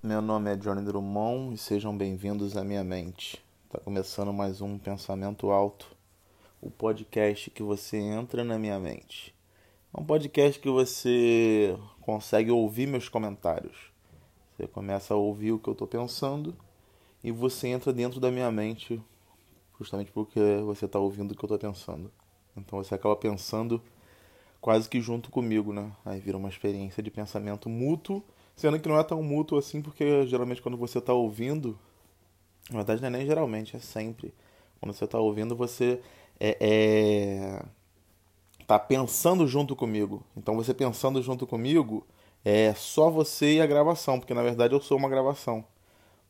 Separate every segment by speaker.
Speaker 1: Meu nome é Johnny Drummond e sejam bem-vindos à minha mente. Está começando mais um Pensamento Alto, o podcast que você entra na minha mente. É um podcast que você consegue ouvir meus comentários. Você começa a ouvir o que eu estou pensando e você entra dentro da minha mente justamente porque você está ouvindo o que eu estou pensando. Então você acaba pensando quase que junto comigo, né? Aí vira uma experiência de pensamento mútuo Sendo que não é tão mútuo assim, porque geralmente quando você está ouvindo, na verdade não é nem geralmente, é sempre. Quando você está ouvindo, você é, é, tá pensando junto comigo. Então você pensando junto comigo é só você e a gravação, porque na verdade eu sou uma gravação.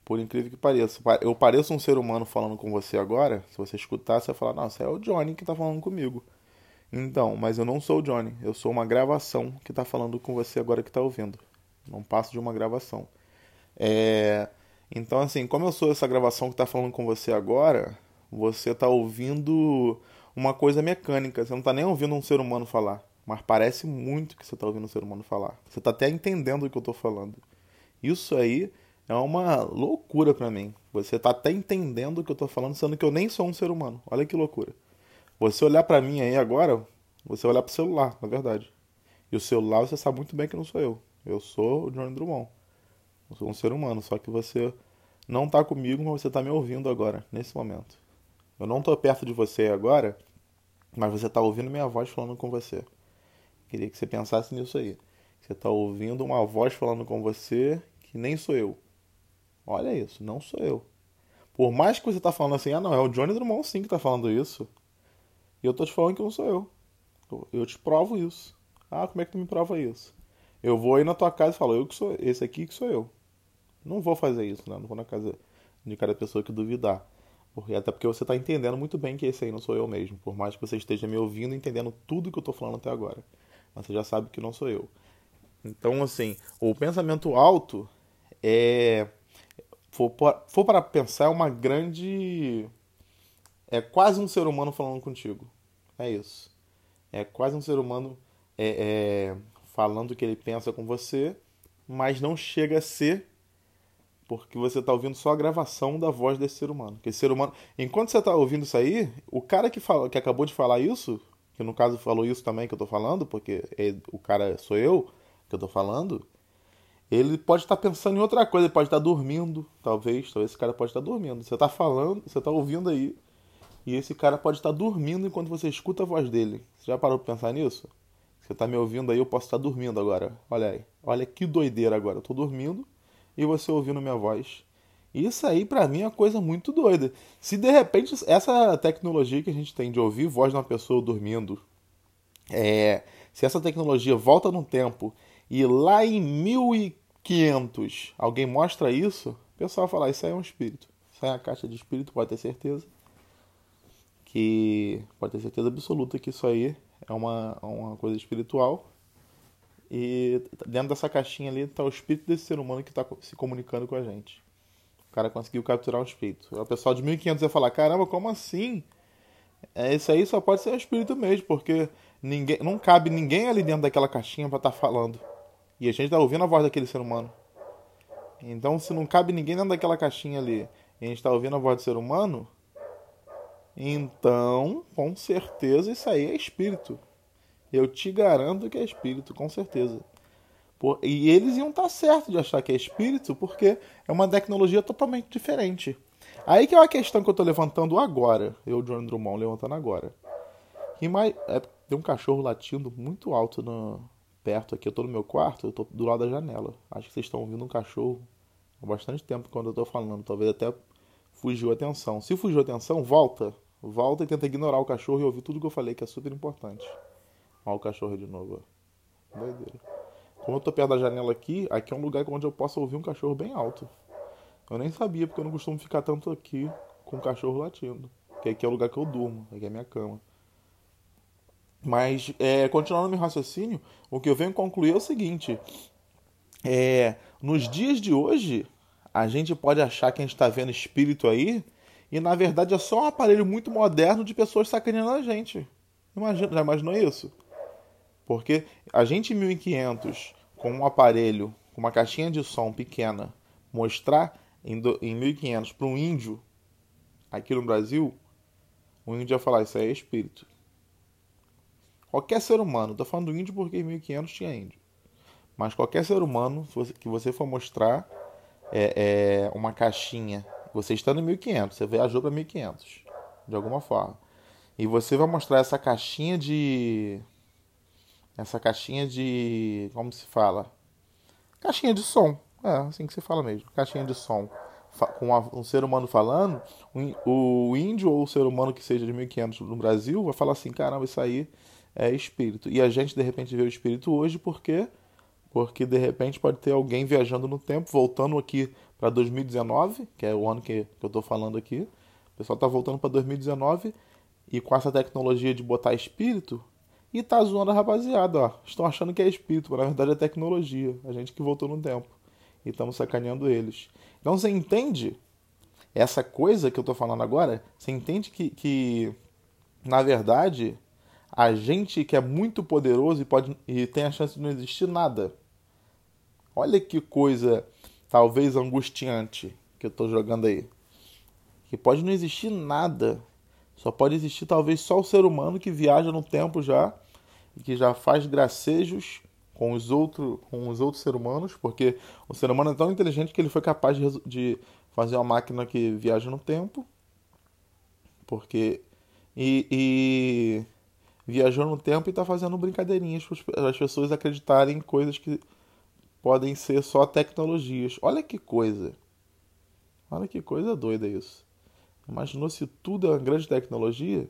Speaker 1: Por incrível que pareça. Eu pareço um ser humano falando com você agora. Se você escutar, você vai falar, nossa, é o Johnny que está falando comigo. Então, mas eu não sou o Johnny. Eu sou uma gravação que está falando com você agora que está ouvindo não passo de uma gravação. É, então, assim, como eu sou essa gravação que está falando com você agora, você está ouvindo uma coisa mecânica, você não está nem ouvindo um ser humano falar, mas parece muito que você está ouvindo um ser humano falar. Você está até entendendo o que eu estou falando. Isso aí é uma loucura para mim. Você está até entendendo o que eu estou falando, sendo que eu nem sou um ser humano. Olha que loucura. Você olhar para mim aí agora, você olhar para o celular, na verdade. E o celular você sabe muito bem que não sou eu. Eu sou o Johnny Drummond. Eu sou um ser humano, só que você não está comigo, mas você está me ouvindo agora, nesse momento. Eu não estou perto de você agora, mas você está ouvindo minha voz falando com você. Queria que você pensasse nisso aí. Você está ouvindo uma voz falando com você que nem sou eu. Olha isso, não sou eu. Por mais que você está falando assim, ah não, é o Johnny Drummond sim que está falando isso. E eu estou te falando que não sou eu. Eu te provo isso. Ah, como é que tu me prova isso? Eu vou aí na tua casa e falo, eu que sou esse aqui que sou eu. Não vou fazer isso, né? Não vou na casa de cada pessoa que duvidar. Porque, até porque você está entendendo muito bem que esse aí não sou eu mesmo. Por mais que você esteja me ouvindo e entendendo tudo que eu estou falando até agora. Mas você já sabe que não sou eu. Então, assim, o pensamento alto é. For, for para pensar, é uma grande. É quase um ser humano falando contigo. É isso. É quase um ser humano é, é, falando o que ele pensa com você, mas não chega a ser porque você está ouvindo só a gravação da voz desse ser humano. Que ser humano, enquanto você está ouvindo isso aí, o cara que fala, que acabou de falar isso, que no caso falou isso também que eu estou falando, porque é, o cara sou eu que eu estou falando, ele pode estar tá pensando em outra coisa, ele pode estar tá dormindo, talvez, talvez esse cara pode estar tá dormindo. Você está falando, você está ouvindo aí, e esse cara pode estar tá dormindo enquanto você escuta a voz dele. Você já parou para pensar nisso? Você tá me ouvindo aí, eu posso estar dormindo agora. Olha aí. Olha que doideira agora. Eu tô dormindo e você ouvindo minha voz. Isso aí para mim é uma coisa muito doida. Se de repente essa tecnologia que a gente tem de ouvir voz de uma pessoa dormindo, é, se essa tecnologia volta no tempo e lá em 1500 alguém mostra isso, o pessoal vai falar: Isso aí é um espírito. Isso aí é uma caixa de espírito, pode ter certeza. Que pode ter certeza absoluta que isso aí é uma, uma coisa espiritual. E dentro dessa caixinha ali está o espírito desse ser humano que está se comunicando com a gente. O cara conseguiu capturar um espírito. O pessoal de 1500 vai falar: caramba, como assim? É, isso aí só pode ser o espírito mesmo, porque ninguém, não cabe ninguém ali dentro daquela caixinha para estar tá falando. E a gente está ouvindo a voz daquele ser humano. Então, se não cabe ninguém dentro daquela caixinha ali e a gente está ouvindo a voz do ser humano, então, com certeza, isso aí é espírito. Eu te garanto que é espírito, com certeza. Por... E eles iam estar certos de achar que é espírito, porque é uma tecnologia totalmente diferente. Aí que é uma questão que eu estou levantando agora. Eu, John Drummond, levantando agora. E mais... É, tem um cachorro latindo muito alto no... perto aqui. Eu estou no meu quarto, eu estou do lado da janela. Acho que vocês estão ouvindo um cachorro há bastante tempo quando eu estou falando. Talvez até fugiu a atenção. Se fugiu a atenção, volta. Volta e tenta ignorar o cachorro e ouvir tudo que eu falei, que é super importante. Olha o cachorro de novo. Doideira. Como eu tô perto da janela aqui, aqui é um lugar onde eu posso ouvir um cachorro bem alto. Eu nem sabia, porque eu não costumo ficar tanto aqui com o cachorro latindo. Porque aqui é o lugar que eu durmo, aqui é a minha cama. Mas, é, continuando meu raciocínio, o que eu venho concluir é o seguinte: é, nos dias de hoje, a gente pode achar que a gente está vendo espírito aí e na verdade é só um aparelho muito moderno de pessoas sacaneando a gente. Imagina, já imaginou isso? Porque a gente em 1500, com um aparelho, com uma caixinha de som pequena, mostrar em, do, em 1500 para um índio aqui no Brasil, o índio ia falar: Isso aí é espírito. Qualquer ser humano, estou falando do índio porque em 1500 tinha índio, mas qualquer ser humano que você for mostrar é, é uma caixinha, você estando em 1500, você viajou para 1500, de alguma forma, e você vai mostrar essa caixinha de. Essa caixinha de. Como se fala? Caixinha de som. É, assim que se fala mesmo. Caixinha de som. Com um ser humano falando, o índio ou o ser humano que seja de 1500 no Brasil vai falar assim: caramba, isso aí é espírito. E a gente de repente vê o espírito hoje porque porque de repente pode ter alguém viajando no tempo, voltando aqui para 2019, que é o ano que, que eu estou falando aqui. O pessoal está voltando para 2019 e com essa tecnologia de botar espírito e tá zoando a rapaziada, ó. Estão achando que é espírito, mas na verdade é tecnologia. A gente que voltou no tempo. E estamos sacaneando eles. Então você entende essa coisa que eu tô falando agora? Você entende que, que na verdade, a gente que é muito poderoso e, pode, e tem a chance de não existir nada. Olha que coisa, talvez angustiante, que eu tô jogando aí. Que pode não existir nada só pode existir talvez só o ser humano que viaja no tempo já e que já faz gracejos com os, outro, com os outros seres humanos, porque o ser humano é tão inteligente que ele foi capaz de, de fazer uma máquina que viaja no tempo, porque e, e viajou no tempo e está fazendo brincadeirinhas para as pessoas acreditarem em coisas que podem ser só tecnologias. Olha que coisa! Olha que coisa doida isso. Imaginou se tudo é uma grande tecnologia?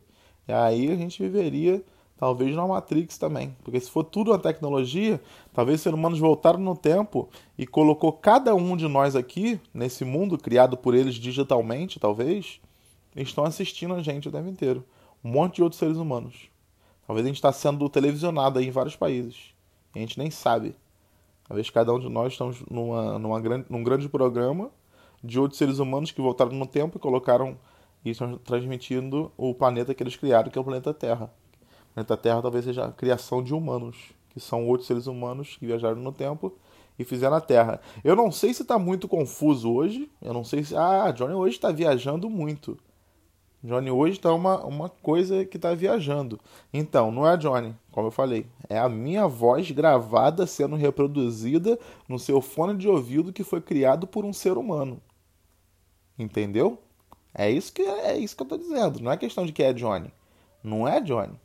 Speaker 1: E aí a gente viveria talvez na Matrix também. Porque se for tudo uma tecnologia, talvez os seres humanos voltaram no tempo e colocou cada um de nós aqui, nesse mundo criado por eles digitalmente, talvez, estão assistindo a gente o tempo inteiro. Um monte de outros seres humanos. Talvez a gente está sendo televisionado aí em vários países. E a gente nem sabe. Talvez cada um de nós estamos numa, numa grande, num grande programa de outros seres humanos que voltaram no tempo e colocaram e estão transmitindo o planeta que eles criaram, que é o planeta Terra. O planeta Terra talvez seja a criação de humanos, que são outros seres humanos que viajaram no tempo e fizeram a Terra. Eu não sei se está muito confuso hoje. Eu não sei se. Ah, Johnny hoje está viajando muito. Johnny hoje está uma, uma coisa que está viajando. Então, não é a Johnny, como eu falei. É a minha voz gravada sendo reproduzida no seu fone de ouvido que foi criado por um ser humano. Entendeu? É isso que é isso que eu tô dizendo. Não é questão de que é Johnny. Não é Johnny.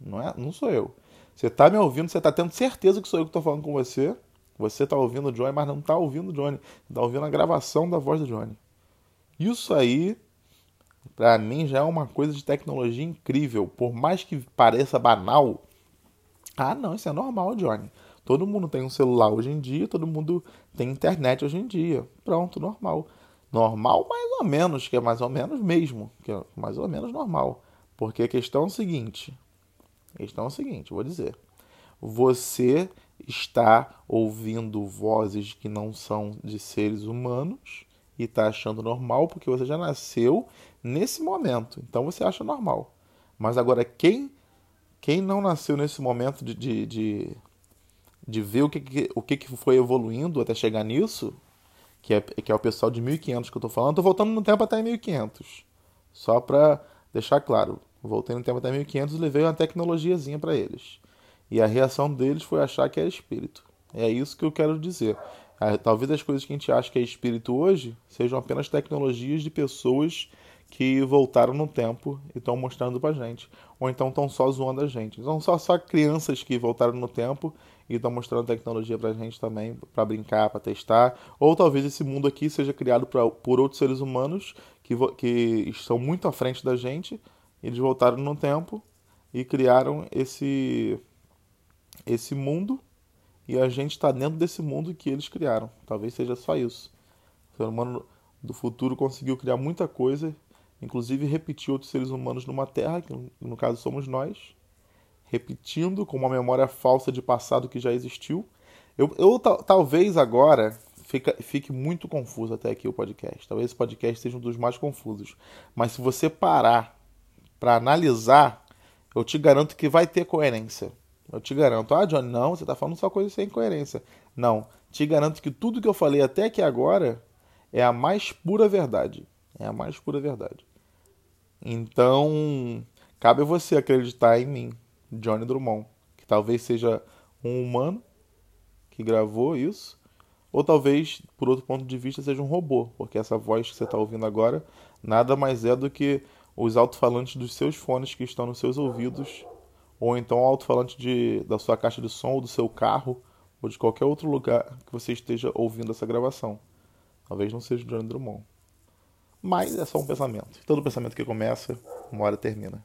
Speaker 1: Não é, não sou eu. Você tá me ouvindo, você tá tendo certeza que sou eu que tô falando com você. Você tá ouvindo o Johnny, mas não tá ouvindo o Johnny. Tá ouvindo a gravação da voz do Johnny. Isso aí, para mim, já é uma coisa de tecnologia incrível. Por mais que pareça banal. Ah, não, isso é normal, Johnny. Todo mundo tem um celular hoje em dia, todo mundo tem internet hoje em dia. Pronto, normal normal, mais ou menos, que é mais ou menos mesmo, que é mais ou menos normal. Porque a questão é o seguinte, a questão é o seguinte, vou dizer. Você está ouvindo vozes que não são de seres humanos e está achando normal porque você já nasceu nesse momento. Então você acha normal. Mas agora, quem quem não nasceu nesse momento de, de, de, de ver o, que, o que foi evoluindo até chegar nisso, que é, que é o pessoal de 1500 que eu tô falando. Tô voltando no tempo até 1500. Só para deixar claro. Voltei no tempo até 1500 e levei uma tecnologiazinha para eles. E a reação deles foi achar que é espírito. É isso que eu quero dizer. Talvez as coisas que a gente acha que é espírito hoje sejam apenas tecnologias de pessoas que voltaram no tempo e estão mostrando pra gente. Ou então estão só zoando a gente. Então só, só crianças que voltaram no tempo e estão mostrando tecnologia pra gente também, para brincar, para testar. Ou talvez esse mundo aqui seja criado pra, por outros seres humanos que, que estão muito à frente da gente. Eles voltaram no tempo e criaram esse, esse mundo e a gente está dentro desse mundo que eles criaram. Talvez seja só isso. O ser humano do futuro conseguiu criar muita coisa inclusive repetir outros seres humanos numa Terra, que no caso somos nós, repetindo com uma memória falsa de passado que já existiu. Eu, eu talvez agora fica, fique muito confuso até aqui o podcast. Talvez esse podcast seja um dos mais confusos. Mas se você parar para analisar, eu te garanto que vai ter coerência. Eu te garanto. Ah, Johnny, não, você está falando só coisa sem coerência. Não. Te garanto que tudo que eu falei até aqui agora é a mais pura verdade. É a mais pura verdade. Então, cabe a você acreditar em mim, Johnny Drummond, que talvez seja um humano que gravou isso, ou talvez, por outro ponto de vista, seja um robô, porque essa voz que você está ouvindo agora nada mais é do que os alto-falantes dos seus fones que estão nos seus ouvidos, ou então o alto-falante da sua caixa de som, ou do seu carro, ou de qualquer outro lugar que você esteja ouvindo essa gravação. Talvez não seja o Johnny Drummond. Mas é só um pensamento. Todo pensamento que começa, uma hora termina.